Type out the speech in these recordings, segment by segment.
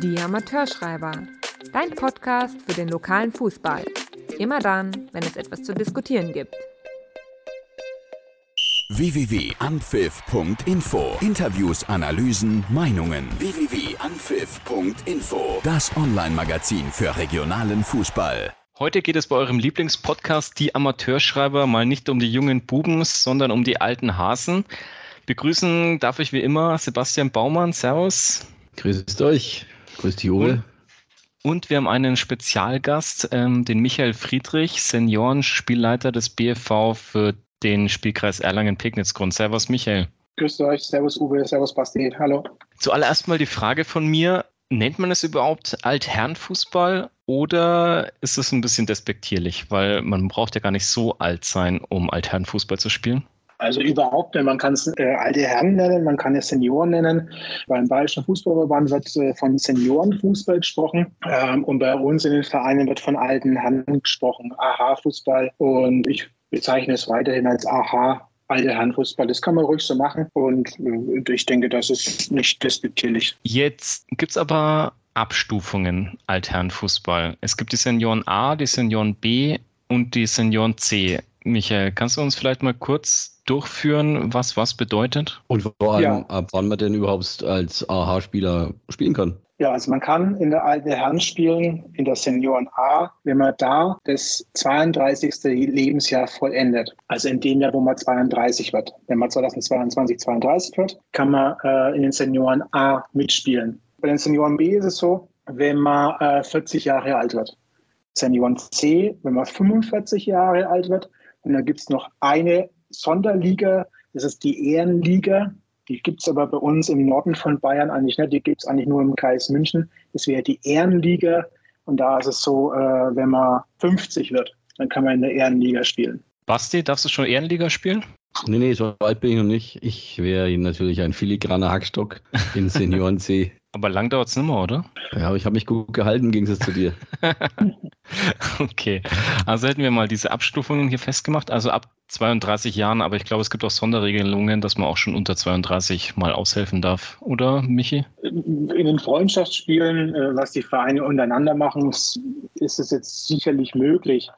Die Amateurschreiber. Dein Podcast für den lokalen Fußball. Immer dann, wenn es etwas zu diskutieren gibt. www.anpfiff.info Interviews, Analysen, Meinungen. www.anpfiff.info Das Online-Magazin für regionalen Fußball. Heute geht es bei eurem Lieblingspodcast Die Amateurschreiber mal nicht um die jungen Bubens, sondern um die alten Hasen. Begrüßen darf ich wie immer Sebastian Baumann. Servus. Grüßt euch. Grüß die Ole. Und wir haben einen Spezialgast, ähm, den Michael Friedrich, Seniorenspielleiter des BFV für den Spielkreis Erlangen-Pegnitz-Grund. Servus, Michael. Grüßt euch, Servus Uwe, Servus Basti, hallo. Zuallererst mal die Frage von mir, nennt man es überhaupt Altherrenfußball oder ist es ein bisschen despektierlich? Weil man braucht ja gar nicht so alt sein, um Altherrenfußball zu spielen. Also überhaupt. Man kann es äh, alte Herren nennen, man kann es Senioren nennen. Beim Bayerischen Fußballverband wird äh, von Seniorenfußball gesprochen ähm, und bei uns in den Vereinen wird von alten Herren gesprochen. Aha-Fußball und ich bezeichne es weiterhin als Aha alte Herrenfußball. Das kann man ruhig so machen und äh, ich denke, das ist nicht despektierlich. Jetzt gibt es aber Abstufungen Altherrenfußball. Es gibt die Senioren A, die Senioren B und die Senioren C. Michael, kannst du uns vielleicht mal kurz durchführen, was was bedeutet? Und vor allem, ja. ab wann man denn überhaupt als AHA-Spieler spielen kann? Ja, also man kann in der alten Herren spielen, in der Senioren A, wenn man da das 32. Lebensjahr vollendet. Also in dem Jahr, wo man 32 wird. Wenn man 2022 32 wird, kann man äh, in den Senioren A mitspielen. Bei den Senioren B ist es so, wenn man äh, 40 Jahre alt wird. Senioren C, wenn man 45 Jahre alt wird. Und dann gibt es noch eine Sonderliga, das ist die Ehrenliga. Die gibt es aber bei uns im Norden von Bayern eigentlich nicht. Die gibt es eigentlich nur im Kreis München. Das wäre die Ehrenliga. Und da ist es so, äh, wenn man 50 wird, dann kann man in der Ehrenliga spielen. Basti, darfst du schon Ehrenliga spielen? Nee, nee, so weit bin ich noch nicht. Ich wäre natürlich ein filigraner Hackstock in Senioren C. Aber lang dauert es nicht mehr, oder? Ja, aber ich habe mich gut gehalten im Gegensatz zu dir. okay, also hätten wir mal diese Abstufungen hier festgemacht. Also ab 32 Jahren, aber ich glaube, es gibt auch Sonderregelungen, dass man auch schon unter 32 mal aushelfen darf, oder Michi? In den Freundschaftsspielen, äh, was die Vereine untereinander machen, ist es jetzt sicherlich möglich.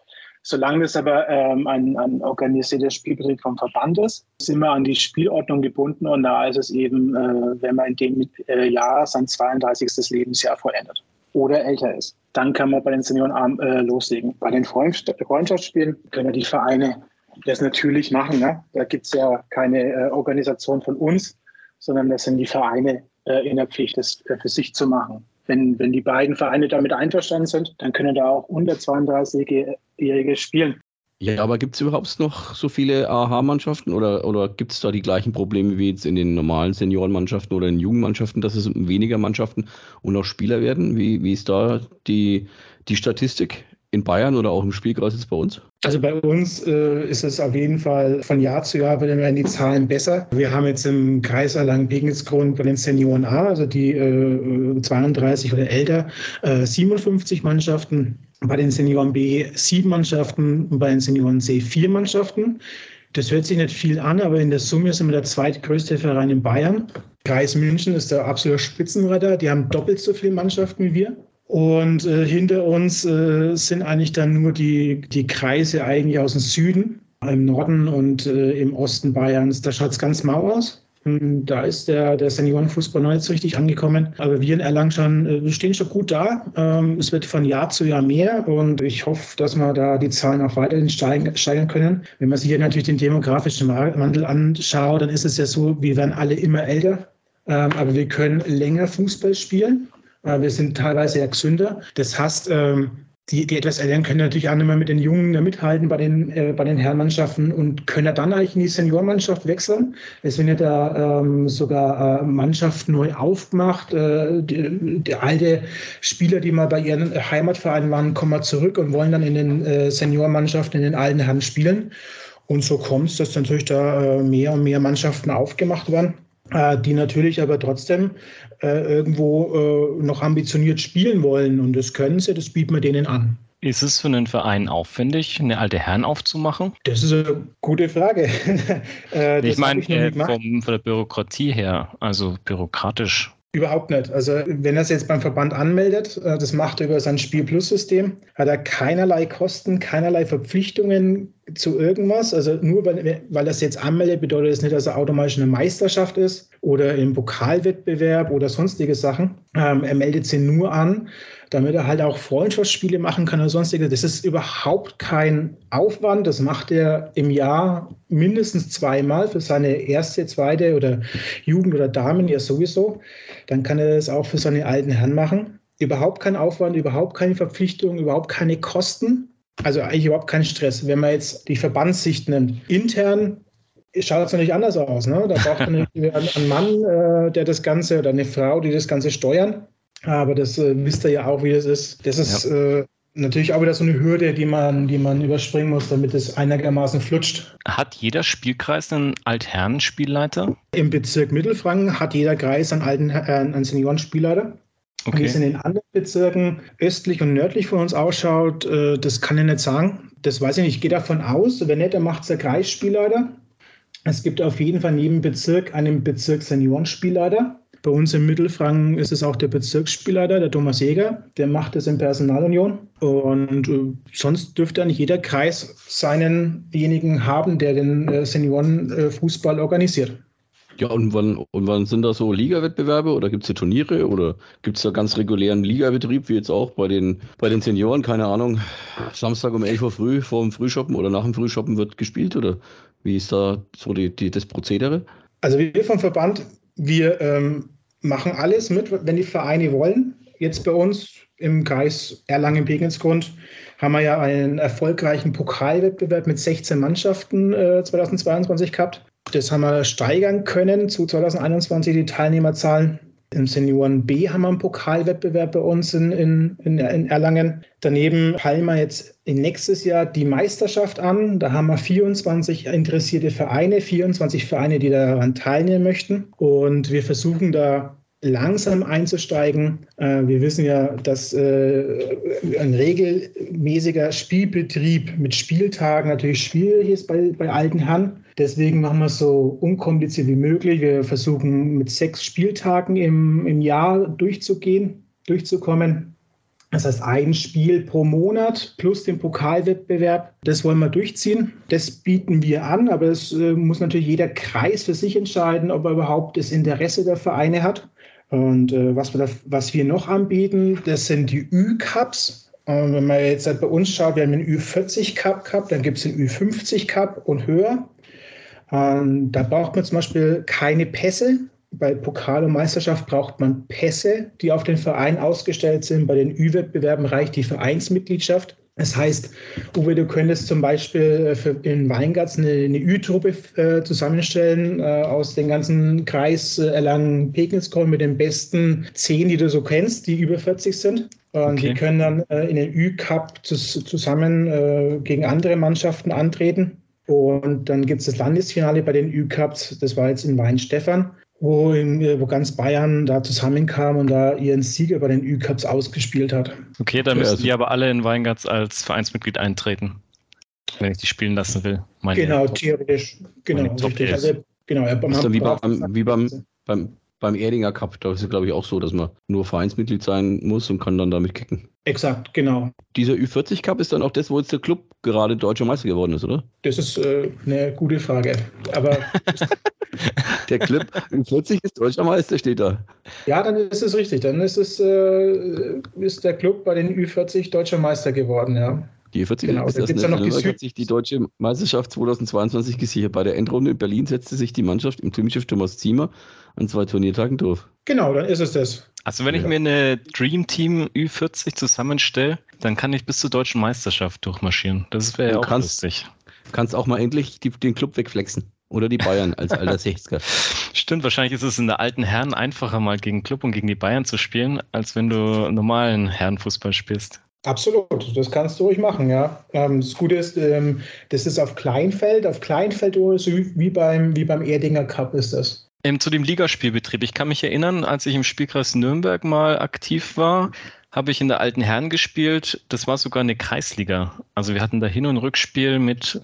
Solange es aber ähm, ein, ein organisierter Spielbetrieb vom Verband ist, sind wir an die Spielordnung gebunden und da ist es eben, äh, wenn man in dem äh, Jahr sein 32. Lebensjahr vollendet oder älter ist. Dann kann man bei den Senioren äh, loslegen. Bei den Freundschaftsspielen können die Vereine das natürlich machen. Ne? Da gibt es ja keine äh, Organisation von uns, sondern das sind die Vereine äh, in der Pflicht, das äh, für sich zu machen. Wenn, wenn die beiden Vereine damit einverstanden sind, dann können da auch unter 32-Jährige spielen. Ja, aber gibt es überhaupt noch so viele AHA-Mannschaften oder, oder gibt es da die gleichen Probleme wie jetzt in den normalen Seniorenmannschaften oder in Jugendmannschaften, dass es weniger Mannschaften und auch Spieler werden? Wie, wie ist da die, die Statistik in Bayern oder auch im Spielkreis jetzt bei uns? Also bei uns äh, ist es auf jeden Fall von Jahr zu Jahr werden die Zahlen besser. Wir haben jetzt im Kreis Erlangen-Pegnitz-Grund bei den Senioren A, also die äh, 32 oder älter, äh, 57 Mannschaften, bei den Senioren B sieben Mannschaften und bei den Senioren C vier Mannschaften. Das hört sich nicht viel an, aber in der Summe sind wir der zweitgrößte Verein in Bayern. Kreis München ist der absolute Spitzenreiter. Die haben doppelt so viele Mannschaften wie wir. Und äh, hinter uns äh, sind eigentlich dann nur die, die Kreise eigentlich aus dem Süden, im Norden und äh, im Osten Bayerns. Da schaut es ganz mau aus. Hm, da ist der, der Seniorenfußball noch nicht so richtig angekommen. Aber wir in Erlangen schon, äh, stehen schon gut da. Ähm, es wird von Jahr zu Jahr mehr und ich hoffe, dass wir da die Zahlen auch weiterhin steigern können. Wenn man sich hier natürlich den demografischen Wandel anschaut, dann ist es ja so, wir werden alle immer älter. Ähm, aber wir können länger Fußball spielen. Äh, wir sind teilweise ja gesünder. Das heißt, ähm, die, die etwas Älteren können natürlich auch nicht mehr mit den Jungen mithalten bei den, äh, bei den Herrenmannschaften und können dann eigentlich in die Seniormannschaft wechseln. Es werden ja da ähm, sogar äh, Mannschaften neu aufgemacht. Äh, die, die, alte Spieler, die mal bei ihren Heimatvereinen waren, kommen mal zurück und wollen dann in den äh, Seniormannschaften, in den alten Herren spielen. Und so kommt es, dass natürlich da äh, mehr und mehr Mannschaften aufgemacht werden. Äh, die natürlich aber trotzdem äh, irgendwo äh, noch ambitioniert spielen wollen. Und das können sie, das bieten wir denen an. Ist es für einen Verein aufwendig, eine alte Herren aufzumachen? Das ist eine gute Frage. äh, ich meine, äh, vom, von der Bürokratie her, also bürokratisch. Überhaupt nicht. Also wenn er es jetzt beim Verband anmeldet, äh, das macht er über sein Spielplus-System, hat er keinerlei Kosten, keinerlei Verpflichtungen zu irgendwas. Also nur weil, weil es jetzt anmeldet, bedeutet das nicht, dass er automatisch eine Meisterschaft ist oder im Pokalwettbewerb oder sonstige Sachen. Ähm, er meldet sie nur an, damit er halt auch Freundschaftsspiele machen kann oder sonstige. Das ist überhaupt kein Aufwand. Das macht er im Jahr mindestens zweimal für seine erste, zweite oder Jugend oder Damen ja sowieso. Dann kann er das auch für seine alten Herren machen. Überhaupt kein Aufwand, überhaupt keine Verpflichtung, überhaupt keine Kosten. Also eigentlich überhaupt kein Stress. Wenn man jetzt die Verbandssicht nimmt, intern schaut es natürlich anders aus. Ne? Da braucht man einen Mann, äh, der das Ganze oder eine Frau, die das Ganze steuern. Aber das äh, wisst ihr ja auch, wie das ist. Das ist ja. äh, natürlich auch wieder so eine Hürde, die man, die man überspringen muss, damit es einigermaßen flutscht. Hat jeder Spielkreis einen Altherrenspielleiter? Im Bezirk Mittelfranken hat jeder Kreis einen, alten, äh, einen Seniorenspielleiter. Okay. Wie es in den anderen Bezirken östlich und nördlich von uns ausschaut, äh, das kann ich nicht sagen. Das weiß ich nicht. Ich gehe davon aus, wenn nicht, dann macht es der Kreisspielleiter. Es gibt auf jeden Fall in jedem Bezirk einen Bezirk Seniorenspielleiter. Bei uns im Mittelfranken ist es auch der Bezirksspielleiter, der Thomas Jäger, der macht das in Personalunion. Und äh, sonst dürfte eigentlich jeder Kreis seinenjenigen haben, der den äh, Seniorenfußball organisiert. Ja, und wann, und wann sind da so Ligawettbewerbe oder gibt es hier Turniere oder gibt es da ganz regulären Ligabetrieb, wie jetzt auch bei den, bei den Senioren, keine Ahnung, Samstag um 11 Uhr früh vor dem Frühshoppen oder nach dem Frühshoppen wird gespielt oder wie ist da so die, die, das Prozedere? Also wir vom Verband, wir ähm, machen alles mit, wenn die Vereine wollen. Jetzt bei uns im Kreis Erlangen-Pegensgrund haben wir ja einen erfolgreichen Pokalwettbewerb mit 16 Mannschaften äh, 2022 gehabt. Das haben wir steigern können zu 2021 die Teilnehmerzahlen. Im Senioren B haben wir einen Pokalwettbewerb bei uns in, in, in, Erlangen. Daneben peilen wir jetzt nächstes Jahr die Meisterschaft an. Da haben wir 24 interessierte Vereine, 24 Vereine, die daran teilnehmen möchten. Und wir versuchen da langsam einzusteigen. Äh, wir wissen ja, dass äh, ein regelmäßiger Spielbetrieb mit Spieltagen natürlich schwierig ist bei, bei alten Herren. Deswegen machen wir es so unkompliziert wie möglich. Wir versuchen mit sechs Spieltagen im, im Jahr durchzugehen, durchzukommen. Das heißt, ein Spiel pro Monat plus den Pokalwettbewerb. Das wollen wir durchziehen. Das bieten wir an, aber es äh, muss natürlich jeder Kreis für sich entscheiden, ob er überhaupt das Interesse der Vereine hat. Und äh, was, wir da, was wir noch anbieten, das sind die Ü-Cups. Äh, wenn man jetzt halt bei uns schaut, wir haben einen Ü40 Cup gehabt, dann gibt es den Ü50 Cup und höher. Ähm, da braucht man zum Beispiel keine Pässe. Bei Pokal und Meisterschaft braucht man Pässe, die auf den Verein ausgestellt sind. Bei den Ü-Wettbewerben reicht die Vereinsmitgliedschaft. Das heißt, Uwe, du könntest zum Beispiel äh, für, in Weingarts eine, eine Ü-Truppe äh, zusammenstellen äh, aus dem ganzen Kreis äh, Erlangen Pegnitz-Korn mit den besten zehn, die du so kennst, die über 40 sind. Und okay. die können dann äh, in den Ü-Cup zusammen äh, gegen andere Mannschaften antreten. Und dann gibt es das Landesfinale bei den Ü-Cups, das war jetzt in Weinstefan wo, in, wo ganz Bayern da zusammenkam und da ihren Sieger bei den Ü-Cups ausgespielt hat. Okay, da müssen also, die aber alle in Weingarts als Vereinsmitglied eintreten, wenn ich die spielen lassen will. Meine, genau, theoretisch. Genau, richtig. Also, genau, ja, ist wie beim, wie beim, beim, beim Erdinger Cup, da ist es glaube ich auch so, dass man nur Vereinsmitglied sein muss und kann dann damit kicken. Exakt, genau. Dieser Ü40 Cup ist dann auch das, wo jetzt der Club gerade deutscher Meister geworden ist, oder? Das ist äh, eine gute Frage. Aber Der Clip in 40 ist deutscher Meister, steht da. Ja, dann ist es richtig. Dann ist, es, äh, ist der Club bei den Ü40 deutscher Meister geworden, ja. Die 40 genau, ist das da noch die hat sich die deutsche Meisterschaft 2022 gesichert. Bei der Endrunde in Berlin setzte sich die Mannschaft im Teamchef Thomas Ziemer an zwei Turniertagen durch. Genau, dann ist es das. Also wenn ja. ich mir eine Dream Team Ü40 zusammenstelle, dann kann ich bis zur deutschen Meisterschaft durchmarschieren. Das wäre ja auch kannst, lustig. Kannst auch mal endlich die, den Club wegflexen. Oder die Bayern als alter 60er. Stimmt, wahrscheinlich ist es in der alten Herren einfacher, mal gegen Club und gegen die Bayern zu spielen, als wenn du normalen Herrenfußball spielst. Absolut, das kannst du ruhig machen, ja. Ähm, das Gute ist, ähm, das ist auf Kleinfeld, auf Kleinfeld so wie beim, wie beim Erdinger Cup ist das. Ähm, zu dem Ligaspielbetrieb. Ich kann mich erinnern, als ich im Spielkreis Nürnberg mal aktiv war, habe ich in der alten Herren gespielt. Das war sogar eine Kreisliga. Also wir hatten da Hin- und Rückspiel mit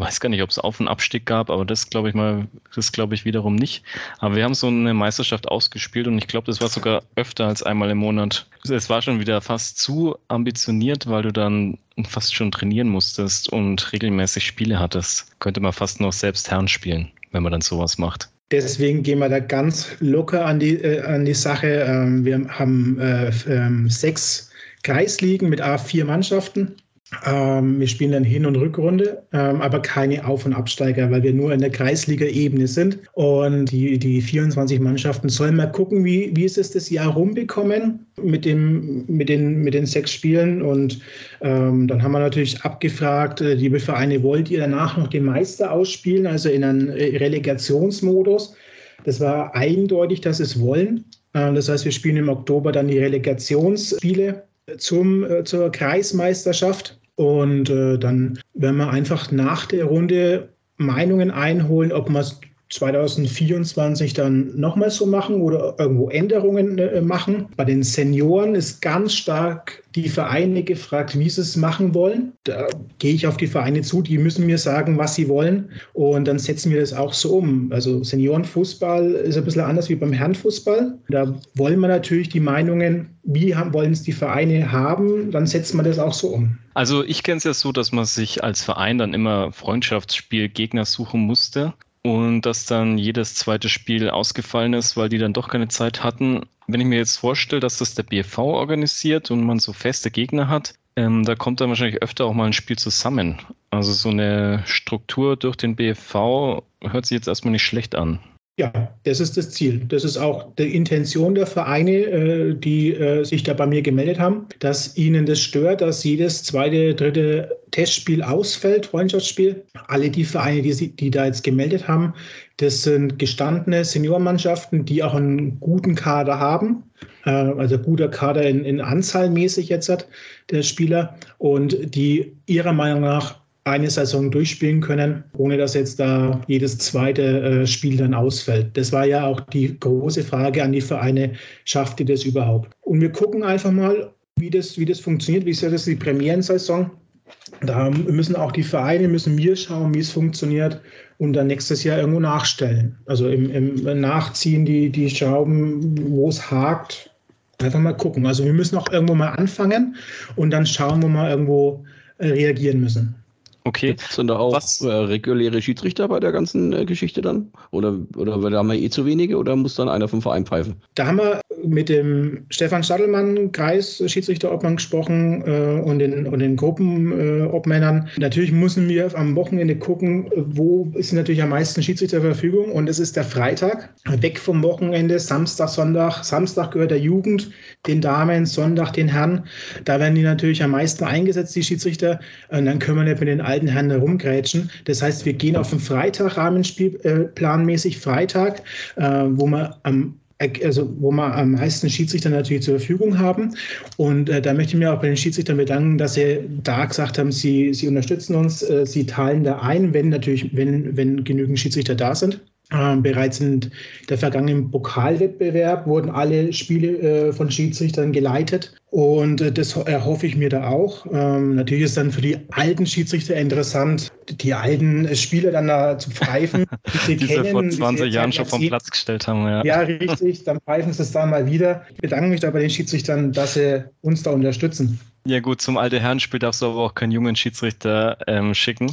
weiß gar nicht, ob es Auf- und Abstieg gab, aber das glaube ich mal, das glaube ich wiederum nicht. Aber wir haben so eine Meisterschaft ausgespielt und ich glaube, das war sogar öfter als einmal im Monat. Es war schon wieder fast zu ambitioniert, weil du dann fast schon trainieren musstest und regelmäßig Spiele hattest. Könnte man fast noch selbst Herren spielen, wenn man dann sowas macht. Deswegen gehen wir da ganz locker an die, äh, an die Sache. Ähm, wir haben äh, äh, sechs Kreisligen mit A4 Mannschaften. Ähm, wir spielen dann Hin- und Rückrunde, ähm, aber keine Auf- und Absteiger, weil wir nur in der Kreisliga-Ebene sind. Und die, die 24 Mannschaften sollen mal gucken, wie, wie ist es das Jahr rumbekommen mit, dem, mit, den, mit den sechs Spielen. Und ähm, dann haben wir natürlich abgefragt, äh, liebe Vereine, wollt ihr danach noch den Meister ausspielen, also in einem äh, Relegationsmodus? Das war eindeutig, dass es wollen. Äh, das heißt, wir spielen im Oktober dann die Relegationsspiele zum, äh, zur Kreismeisterschaft. Und äh, dann werden wir einfach nach der Runde Meinungen einholen, ob wir es 2024 dann nochmal so machen oder irgendwo Änderungen äh, machen. Bei den Senioren ist ganz stark die Vereine gefragt, wie sie es machen wollen. Da gehe ich auf die Vereine zu, die müssen mir sagen, was sie wollen. Und dann setzen wir das auch so um. Also Seniorenfußball ist ein bisschen anders wie beim Herrenfußball. Da wollen wir natürlich die Meinungen, wie wollen es die Vereine haben, dann setzt man das auch so um. Also ich kenne es ja so, dass man sich als Verein dann immer Freundschaftsspiel Gegner suchen musste und dass dann jedes zweite Spiel ausgefallen ist, weil die dann doch keine Zeit hatten. Wenn ich mir jetzt vorstelle, dass das der BFV organisiert und man so feste Gegner hat, ähm, da kommt dann wahrscheinlich öfter auch mal ein Spiel zusammen. Also so eine Struktur durch den BFV hört sich jetzt erstmal nicht schlecht an. Ja, das ist das Ziel. Das ist auch die Intention der Vereine, äh, die äh, sich da bei mir gemeldet haben, dass ihnen das stört, dass jedes zweite, dritte Testspiel ausfällt, Freundschaftsspiel. Alle die Vereine, die, die da jetzt gemeldet haben, das sind gestandene Seniormannschaften, die auch einen guten Kader haben. Äh, also guter Kader in, in Anzahl mäßig jetzt hat der Spieler und die ihrer Meinung nach eine Saison durchspielen können, ohne dass jetzt da jedes zweite äh, Spiel dann ausfällt. Das war ja auch die große Frage an die Vereine, schafft ihr das überhaupt? Und wir gucken einfach mal, wie das, wie das funktioniert, wie ist das die Premierensaison. Da müssen auch die Vereine, müssen wir schauen, wie es funktioniert und dann nächstes Jahr irgendwo nachstellen. Also im, im Nachziehen die, die Schrauben, wo es hakt, einfach mal gucken. Also wir müssen auch irgendwo mal anfangen und dann schauen, wo wir irgendwo äh, reagieren müssen. Okay. Sind da auch Was? Äh, reguläre Schiedsrichter bei der ganzen äh, Geschichte dann? Oder, oder da haben wir eh zu wenige oder muss dann einer vom Verein pfeifen? Da haben wir mit dem Stefan Stadelmann, Kreis Schiedsrichterobmann gesprochen äh, und, den, und den Gruppenobmännern. Äh, natürlich müssen wir am Wochenende gucken, wo ist natürlich am meisten Schiedsrichter zur Verfügung und es ist der Freitag. Weg vom Wochenende, Samstag, Sonntag. Samstag gehört der Jugend, den Damen, Sonntag den Herren. Da werden die natürlich am meisten eingesetzt, die Schiedsrichter. Und dann können wir nicht mit den alten Herren herumgrätschen. Das heißt, wir gehen auf den Freitag, rahmenspielplanmäßig äh, Freitag, äh, wo wir am also wo wir am meisten Schiedsrichter natürlich zur Verfügung haben. Und äh, da möchte ich mir auch bei den Schiedsrichtern bedanken, dass sie da gesagt haben, sie, sie unterstützen uns, äh, sie teilen da ein, wenn natürlich, wenn, wenn genügend Schiedsrichter da sind. Ähm, bereits in der vergangenen Pokalwettbewerb wurden alle Spiele äh, von Schiedsrichtern geleitet und äh, das erhoffe ich mir da auch. Ähm, natürlich ist dann für die alten Schiedsrichter interessant, die alten Spieler dann da zu pfeifen. Die, die kennen, vor 20 Jahren schon vom Platz gestellt haben. Ja. ja, richtig. Dann pfeifen sie es dann mal wieder. Ich bedanke mich da bei den Schiedsrichtern, dass sie uns da unterstützen. Ja gut, zum alte Herrenspiel darfst du aber auch keinen jungen Schiedsrichter ähm, schicken,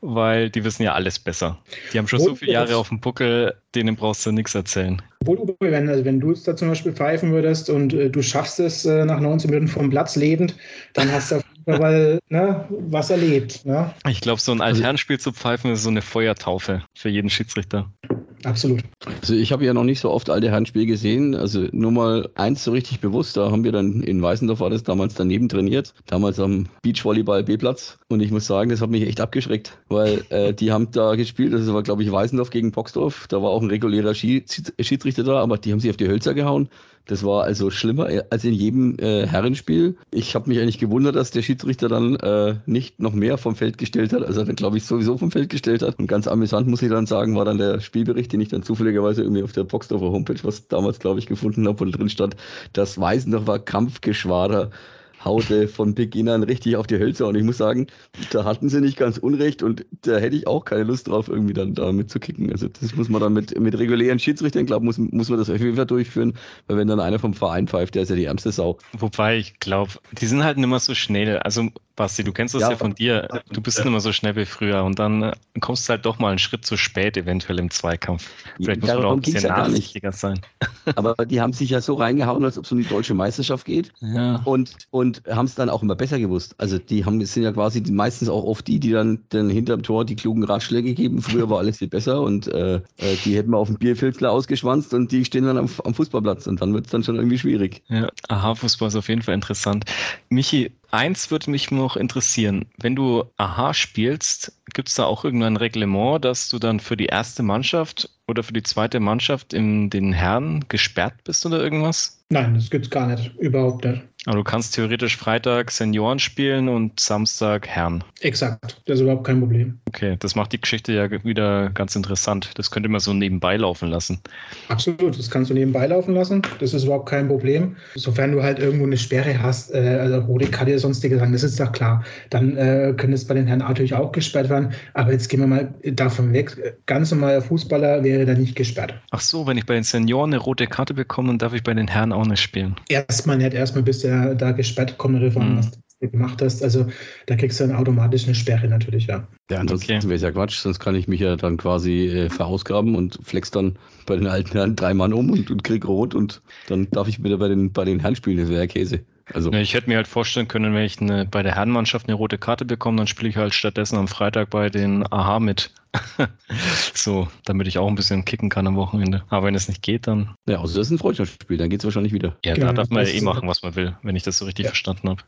weil die wissen ja alles besser. Die haben schon Und so viele Jahre auf dem Buckel, denen brauchst du nichts erzählen. Obwohl, wenn, also wenn du jetzt da zum Beispiel pfeifen würdest und äh, du schaffst es äh, nach 19 Minuten vom Platz lebend, dann hast du auf jeden Fall ne, was erlebt. Ne? Ich glaube, so ein Altherrenspiel zu pfeifen ist so eine Feuertaufe für jeden Schiedsrichter. Absolut. Also ich habe ja noch nicht so oft alte Herrenspiele gesehen. Also nur mal eins so richtig bewusst. Da haben wir dann in Weißendorf war das damals daneben trainiert. Damals am Beachvolleyball B-Platz. Und ich muss sagen, das hat mich echt abgeschreckt, weil äh, die haben da gespielt. Das war, glaube ich, Weißendorf gegen Boxdorf. Da war auch ein regulärer Schiedsrichter da, aber die haben sich auf die Hölzer gehauen. Das war also schlimmer als in jedem äh, Herrenspiel. Ich habe mich eigentlich gewundert, dass der Schiedsrichter dann äh, nicht noch mehr vom Feld gestellt hat, als er dann, glaube ich, sowieso vom Feld gestellt hat. Und ganz amüsant, muss ich dann sagen, war dann der Spielbericht, den ich dann zufälligerweise irgendwie auf der Boxdorfer Homepage, was damals, glaube ich, gefunden habe, wo drin stand, das Weißendorfer Kampfgeschwader haut äh, von Beginn an richtig auf die Hölzer. Und ich muss sagen, da hatten sie nicht ganz unrecht und da hätte ich auch keine Lust drauf, irgendwie dann da mitzukicken. Also das muss man dann mit, mit regulären Schiedsrichtern, glaube muss, muss man das auf jeden Fall durchführen, weil wenn dann einer vom Verein pfeift, der ist ja die ärmste Sau. Wobei ich glaube, die sind halt nicht mehr so schnell. Also Basti, du kennst das ja, ja von dir. Du bist ja. nicht mehr so schnell wie früher und dann äh, kommst du halt doch mal einen Schritt zu spät eventuell im Zweikampf. Vielleicht muss man auch ein bisschen ja nachsichtiger sein. Aber die haben sich ja so reingehauen, als ob es um die deutsche Meisterschaft geht ja. und, und haben es dann auch immer besser gewusst. Also die haben, sind ja quasi meistens auch oft die, die dann, dann hinterm Tor die klugen Ratschläge geben. Früher war alles viel besser und äh, äh die hätten wir auf dem Bierfilzler ausgeschwanzt und die stehen dann am, am Fußballplatz und dann wird es dann schon irgendwie schwierig. Ja, aha, Fußball ist auf jeden Fall interessant. Michi, eins würde mich noch interessieren. Wenn du Aha spielst, gibt es da auch irgendein Reglement, dass du dann für die erste Mannschaft oder für die zweite Mannschaft in den Herren gesperrt bist oder irgendwas? Nein, das gibt es gar nicht. Überhaupt nicht. Aber du kannst theoretisch Freitag Senioren spielen und Samstag Herren. Exakt, das ist überhaupt kein Problem. Okay, das macht die Geschichte ja wieder ganz interessant. Das könnte man so nebenbei laufen lassen. Absolut, das kannst du nebenbei laufen lassen. Das ist überhaupt kein Problem. Sofern du halt irgendwo eine Sperre hast, äh, also rote Karte, sonstige Sachen, das ist doch klar. Dann äh, könnte es bei den Herren natürlich auch gesperrt werden. Aber jetzt gehen wir mal davon weg. Ganz normaler Fußballer wäre da nicht gesperrt. Ach so, wenn ich bei den Senioren eine rote Karte bekomme, dann darf ich bei den Herren auch nicht spielen. Erstmal nicht, erstmal bis der der da gesperrt, kommt natürlich an, mhm. was du gemacht hast. Also da kriegst du dann automatisch eine Sperre natürlich, ja. Ja, ansonsten okay. wäre es ja Quatsch, sonst kann ich mich ja dann quasi äh, verausgaben und flex dann bei den alten Herren drei Mann um und, und krieg rot und dann darf ich wieder bei den, bei den Herren spielen, das wäre ja Käse. Also. Ja, ich hätte mir halt vorstellen können, wenn ich eine, bei der Herrenmannschaft eine rote Karte bekomme, dann spiele ich halt stattdessen am Freitag bei den AHA mit. so, damit ich auch ein bisschen kicken kann am Wochenende. Aber wenn es nicht geht, dann. Ja, also das ist ein Freundschaftsspiel, dann geht es wahrscheinlich wieder. Ja, genau, da darf man ja eh machen, was man will, wenn ich das so richtig ja. verstanden habe.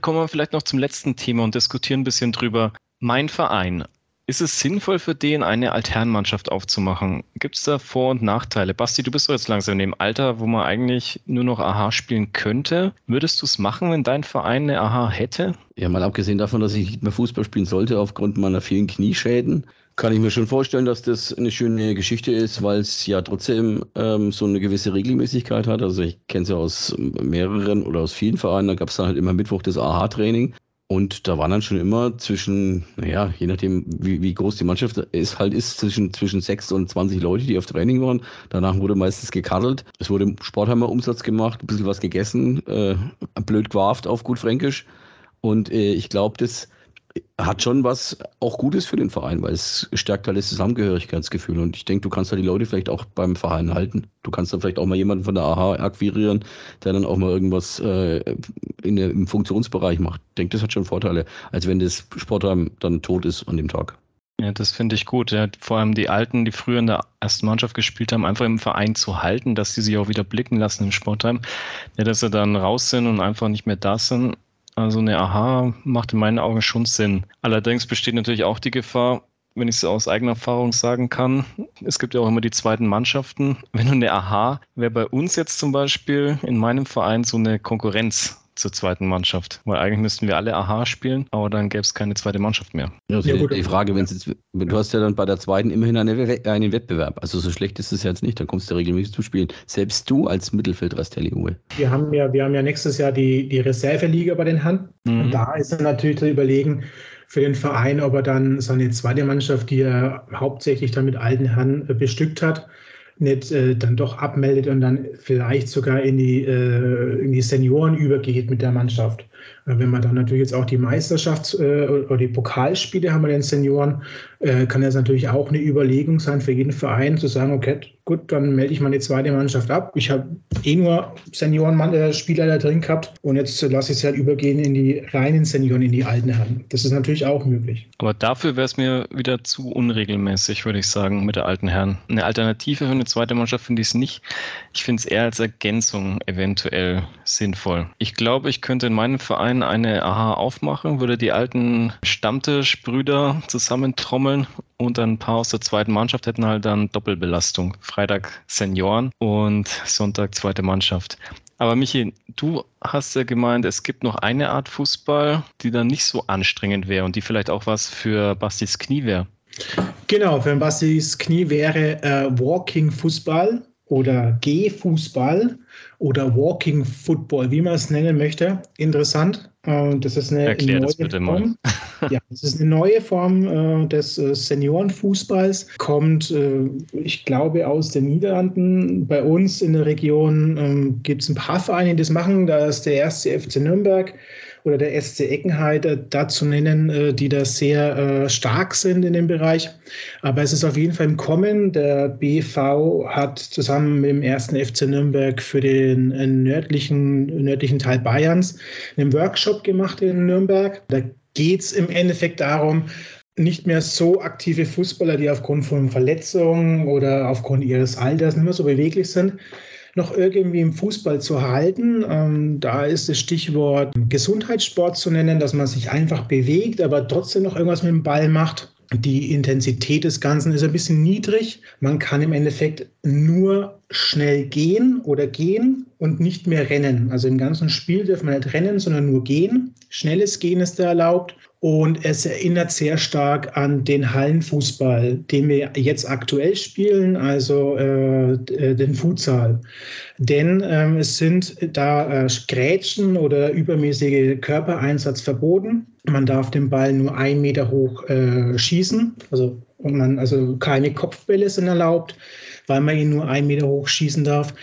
Kommen wir vielleicht noch zum letzten Thema und diskutieren ein bisschen drüber. Mein Verein ist es sinnvoll für den, eine Alternmannschaft aufzumachen? Gibt es da Vor- und Nachteile? Basti, du bist doch jetzt langsam in dem Alter, wo man eigentlich nur noch AHA spielen könnte. Würdest du es machen, wenn dein Verein eine AHA hätte? Ja, mal abgesehen davon, dass ich nicht mehr Fußball spielen sollte aufgrund meiner vielen Knieschäden, kann ich mir schon vorstellen, dass das eine schöne Geschichte ist, weil es ja trotzdem ähm, so eine gewisse Regelmäßigkeit hat. Also ich kenne es ja aus mehreren oder aus vielen Vereinen, da gab es dann halt immer Mittwoch das AHA-Training. Und da waren dann schon immer zwischen, naja, je nachdem, wie, wie groß die Mannschaft ist, halt ist, zwischen, zwischen sechs und 20 Leute, die auf Training waren. Danach wurde meistens gekaddelt. Es wurde Sportheimer-Umsatz gemacht, ein bisschen was gegessen, äh, blöd gewarft auf gut Fränkisch. Und äh, ich glaube, das hat schon was auch Gutes für den Verein, weil es stärkt halt das Zusammengehörigkeitsgefühl. Und ich denke, du kannst halt die Leute vielleicht auch beim Verein halten. Du kannst dann vielleicht auch mal jemanden von der AHA akquirieren, der dann auch mal irgendwas äh, in im Funktionsbereich macht. Ich denke, das hat schon Vorteile, als wenn das Sportheim dann tot ist an dem Tag. Ja, das finde ich gut. Ja, vor allem die Alten, die früher in der ersten Mannschaft gespielt haben, einfach im Verein zu halten, dass sie sich auch wieder blicken lassen im Sportheim. Ja, dass sie dann raus sind und einfach nicht mehr da sind. Also eine Aha macht in meinen Augen schon Sinn. Allerdings besteht natürlich auch die Gefahr, wenn ich es aus eigener Erfahrung sagen kann, es gibt ja auch immer die zweiten Mannschaften. Wenn du eine Aha, wäre bei uns jetzt zum Beispiel in meinem Verein so eine Konkurrenz zur zweiten Mannschaft. Weil eigentlich müssten wir alle AHA spielen, aber dann gäbe es keine zweite Mannschaft mehr. Ja, also ja, die Frage, wenn jetzt, du hast ja dann bei der zweiten immerhin eine, einen Wettbewerb. Also so schlecht ist es jetzt nicht, dann kommst du regelmäßig zu spielen. Selbst du als Mittelfeldrastelli, Uwe. Wir haben ja, wir haben ja nächstes Jahr die, die Reserveliga bei den Hand. Mhm. Und da ist dann natürlich zu überlegen, für den Verein, ob er dann seine zweite Mannschaft, die er hauptsächlich dann mit alten Herren bestückt hat, nicht äh, dann doch abmeldet und dann vielleicht sogar in die, äh, in die Senioren übergeht mit der Mannschaft. Wenn man dann natürlich jetzt auch die Meisterschaft äh, oder die Pokalspiele haben wir den Senioren, äh, kann das natürlich auch eine Überlegung sein für jeden Verein zu sagen, okay, gut, dann melde ich meine zweite Mannschaft ab. Ich habe eh nur Senioren-Spieler da drin gehabt und jetzt lasse ich es halt übergehen in die reinen Senioren, in die alten Herren. Das ist natürlich auch möglich. Aber dafür wäre es mir wieder zu unregelmäßig, würde ich sagen, mit der alten Herren. Eine Alternative für eine zweite Mannschaft finde ich es nicht. Ich finde es eher als Ergänzung eventuell sinnvoll. Ich glaube, ich könnte in meinem Verein eine AHA aufmachen, würde die alten Stammtischbrüder zusammentrommeln und ein paar aus der zweiten Mannschaft hätten halt dann Doppelbelastung. Freitag Senioren und Sonntag zweite Mannschaft. Aber Michi, du hast ja gemeint, es gibt noch eine Art Fußball, die dann nicht so anstrengend wäre und die vielleicht auch was für Bastis Knie wäre. Genau, für Bastis Knie wäre äh, Walking Fußball oder Gehfußball. oder Walking Football, wie man es nennen möchte. Interessant. Äh, das ist eine Erklär neue das bitte Form. ja, das ist eine neue Form äh, des äh, Seniorenfußballs. Kommt, ich glaube, aus den Niederlanden. Bei uns in der Region ähm, gibt es ein paar Vereine, die das machen. Da ist der erste FC Nürnberg oder der SC Eckenheide da zu nennen, äh, die da sehr äh, stark sind in dem Bereich. Aber es ist auf jeden Fall im Kommen. Der BV hat zusammen mit dem ersten FC Nürnberg für den äh, nördlichen, nördlichen Teil Bayerns einen Workshop gemacht in Nürnberg. Da geht es im Endeffekt darum, nicht mehr so aktive Fußballer, die aufgrund von Verletzungen oder aufgrund ihres Alters nicht mehr so beweglich sind, noch irgendwie im Fußball zu halten. Ähm, da ist das Stichwort Gesundheitssport zu nennen, dass man sich einfach bewegt, aber trotzdem noch irgendwas mit dem Ball macht. Die Intensität des Ganzen ist ein bisschen niedrig. Man kann im Endeffekt nur schnell gehen oder gehen und nicht mehr rennen. Also im ganzen Spiel darf man nicht rennen, sondern nur gehen. Schnelles Gehen ist da erlaubt und es erinnert sehr stark an den Hallenfußball, den wir jetzt aktuell spielen, also äh, äh, den Futsal. Denn ähm, es sind da äh, Grätschen oder übermäßige Körpereinsatz verboten. Man darf den Ball nur einen Meter hoch äh, schießen, also, man, also keine Kopfbälle sind erlaubt, weil man ihn nur einen Meter hoch schießen darf.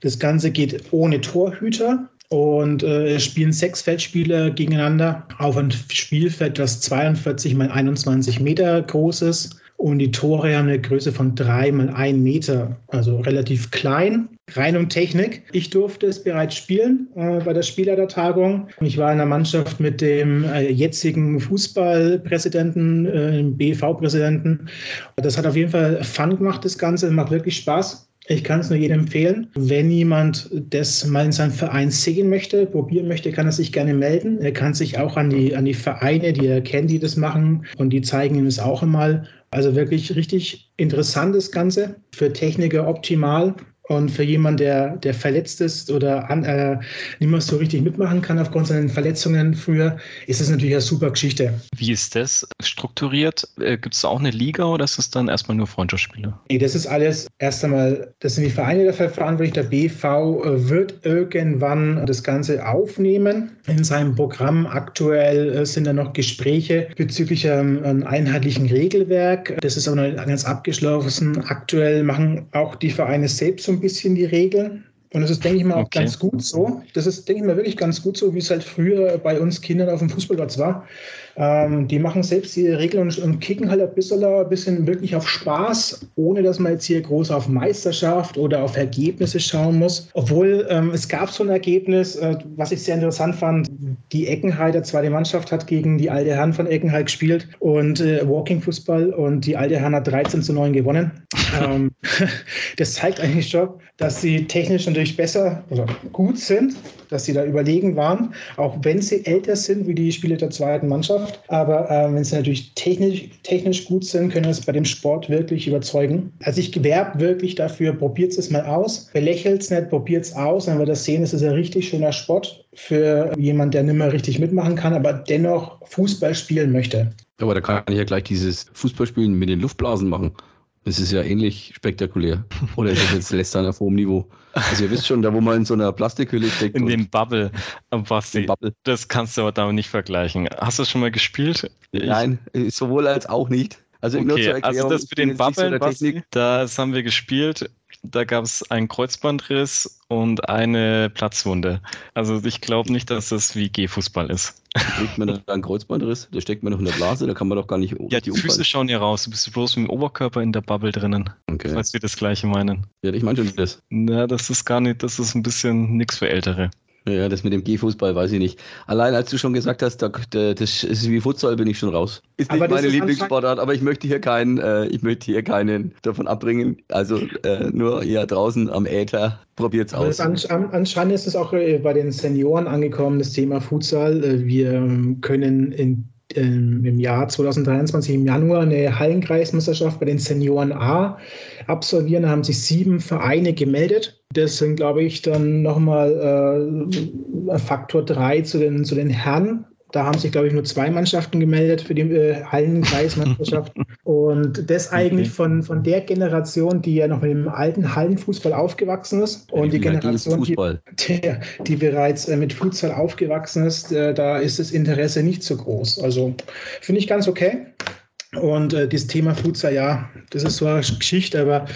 Das Ganze geht ohne Torhüter. Und äh, spielen sechs Feldspieler gegeneinander auf ein Spielfeld, das 42 mal 21 Meter groß ist. Und die Tore haben eine Größe von drei mal ein Meter, also relativ klein. Rein um Technik. Ich durfte es bereits spielen äh, bei der Spielertagung. Ich war in der Mannschaft mit dem äh, jetzigen Fußballpräsidenten, äh, BV-Präsidenten. Das hat auf jeden Fall Fun gemacht, das Ganze. Macht wirklich Spaß. Ich kann es nur jedem empfehlen. Wenn jemand das mal in seinem Verein sehen möchte, probieren möchte, kann er sich gerne melden. Er kann sich auch an die, an die Vereine, die er kennt, die das machen und die zeigen ihm es auch einmal. Also wirklich richtig interessantes Ganze. Für Techniker optimal. Und für jemanden, der, der verletzt ist oder an, äh, nicht mehr so richtig mitmachen kann aufgrund seiner Verletzungen früher, ist das natürlich eine super Geschichte. Wie ist das strukturiert? Äh, Gibt es auch eine Liga oder ist es dann erstmal nur Freundschaftsspiele? Nee, das ist alles erst einmal, das sind die Vereine dafür verantwortlich. Der BV äh, wird irgendwann das Ganze aufnehmen in seinem Programm. Aktuell äh, sind da noch Gespräche bezüglich einem einheitlichen Regelwerk. Das ist aber noch nicht ganz abgeschlossen. Aktuell machen auch die Vereine selbst so ein bisschen die Regeln. Und das ist, denke ich mal, auch Okay. ganz gut so. Das ist, denke ich mal, wirklich ganz gut so, wie es halt früher bei uns Kindern auf dem Fußballplatz war. Ähm, die machen selbst die Regeln und, und kicken halt ein bisschen, ein bisschen wirklich auf Spaß, ohne dass man jetzt hier groß auf Meisterschaft oder auf Ergebnisse schauen muss. Obwohl ähm, es gab so ein Ergebnis, äh, was ich sehr interessant fand. Die Eckenheider, zweite Mannschaft, hat gegen die alte Herren von Eckenheit gespielt und äh, Walking Fußball und die alte Herren hat 13 zu 9 gewonnen. ähm, das zeigt eigentlich schon, dass sie technisch natürlich besser oder gut sind, dass sie da überlegen waren, auch wenn sie älter sind wie die Spieler der zweiten Mannschaft. Aber ähm, wenn sie natürlich technisch, technisch gut sind, können es bei dem Sport wirklich überzeugen. Also ich werbe wirklich dafür, probiert es mal aus. Belächelt es nicht, probiert es aus, dann wird das sehen, es ist ein richtig schöner Sport für jemanden, der nicht mehr richtig mitmachen kann, aber dennoch Fußball spielen möchte. Aber da kann ich ja gleich dieses Fußballspielen mit den Luftblasen machen. Das ist ja ähnlich spektakulär. Oder ist das jetzt Lästern auf hohem Niveau? Also ihr wisst schon, da wo man in so einer Plastikhülle steckt. In dem Bubble, Basti, im Bubble. das kannst du aber damit nicht vergleichen. Hast du das schon mal gespielt? Ich- Nein, äh, sowohl als auch nicht. Also Okay, also das ich für den so Bubble, der Basti, das haben wir gespielt. Da gab es einen Kreuzbandriss und eine Platzwunde. Also ich glaube nicht, dass das wie G-Fußball ist. Kriegt man da einen Kreuzbandriss? Da steckt man noch in der Blase, da kann man doch gar nicht Ja, die Füße schauen ja raus. Du bist bloß mit dem Oberkörper in der Bubble drinnen. Okay. Falls wir das gleiche meinen. Ja, ich meine schon das. Na, das ist gar nicht, das ist ein bisschen nix für Ältere. Ja, das mit dem G-Fußball weiß ich nicht. Allein als du schon gesagt hast, da, da, das ist wie Futsal, bin ich schon raus. Ist nicht Aber meine ist Lieblingssportart, aber ich möchte hier keinen, äh, ich möchte hier keinen davon abbringen. Also äh, nur hier draußen am Äther, probiert's Aber aus. anscheinend ist es auch äh, bei den Senioren angekommen, das Thema Futsal. Äh, Wir ähm, können in, im Jahr 2023 im Januar eine Hallenkreismeisterschaft bei den Senioren A absolvieren. Da haben sich sieben Vereine gemeldet. Das sind, glaube ich, dann nochmal äh, Faktor drei zu den, zu den Herren Da haben sich, glaube ich, nur zwei Mannschaften gemeldet für die äh, Hallenkreismeisterschaft. und das eigentlich okay. von, von der Generation, die ja noch mit dem alten Hallenfußball aufgewachsen ist. Und die Generation, die, die, die, bereits äh, mit Futsal aufgewachsen ist, äh, da ist das Interesse nicht so groß. Also finde ich ganz okay. Und äh, das Thema Futsal, ja, das ist so eine Geschichte, aber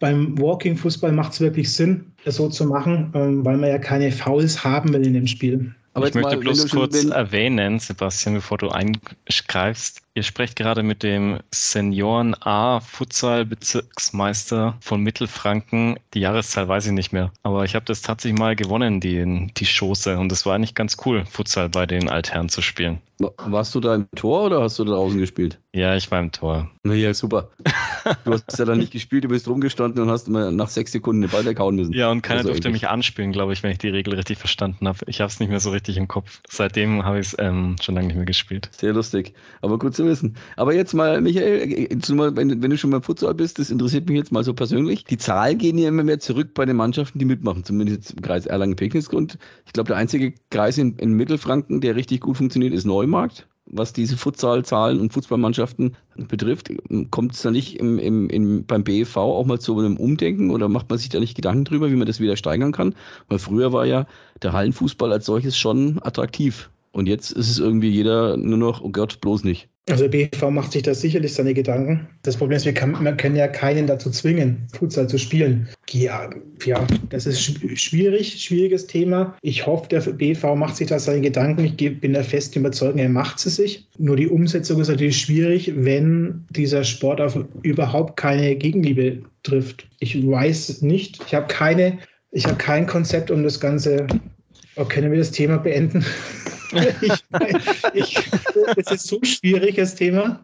beim Walking-Fußball macht es wirklich Sinn, das so zu machen, ähm, weil man ja keine Fouls haben will in dem Spiel. Aber ich möchte mal, bloß kurz erwähnen, Sebastian, bevor du eingreifst, Ihr sprecht gerade mit dem Senioren A Futsal Bezirksmeister von Mittelfranken. Die Jahreszahl weiß ich nicht mehr, aber ich habe das tatsächlich mal gewonnen, die, die Schoße. Und es war eigentlich ganz cool, Futsal bei den Altherren zu spielen. Warst du da im Tor oder hast du da draußen gespielt? Ja, ich war im Tor. Na ja, super. Du hast ja dann nicht gespielt, du bist rumgestanden und hast nach sechs Sekunden den Ball weghauen müssen. Ja, und keiner also durfte eigentlich. mich anspielen, glaube ich, wenn ich die Regel richtig verstanden habe. Ich habe es nicht mehr so richtig im Kopf. Seitdem habe ich es ähm, schon lange nicht mehr gespielt. Sehr lustig. Aber gut zu wissen. Aber jetzt mal, Michael, wenn, wenn du schon mal Futsal bist, das interessiert mich jetzt mal so persönlich. Die Zahlen gehen ja immer mehr zurück bei den Mannschaften, die mitmachen, zumindest im Kreis Erlangen-Pegnitz-Grund. Ich glaube, der einzige Kreis in, in Mittelfranken, der richtig gut funktioniert, ist Neumarkt was diese Futsalzahlen und Fußballmannschaften betrifft. Kommt es da nicht im, im, im, beim BEV auch mal zu einem Umdenken oder macht man sich da nicht Gedanken drüber, wie man das wieder steigern kann? Weil früher war ja der Hallenfußball als solches schon attraktiv. Und jetzt ist es irgendwie jeder nur noch, oh Gott, bloß nicht. Also BV macht sich da sicherlich seine Gedanken. Das Problem ist, wir kann, man können ja keinen dazu zwingen, Futsal zu spielen. Ja, ja, das ist schwierig, schwieriges Thema. Ich hoffe, der BV macht sich da seine Gedanken. Ich bin der festen Überzeugung, er macht sie sich. Nur die Umsetzung ist natürlich schwierig, wenn dieser Sport auf überhaupt keine Gegenliebe trifft. Ich weiß nicht, ich habe keine, ich habe kein Konzept, um das Ganze. Oh, können wir das Thema beenden? ich, ich, das ist so schwierig, das Thema.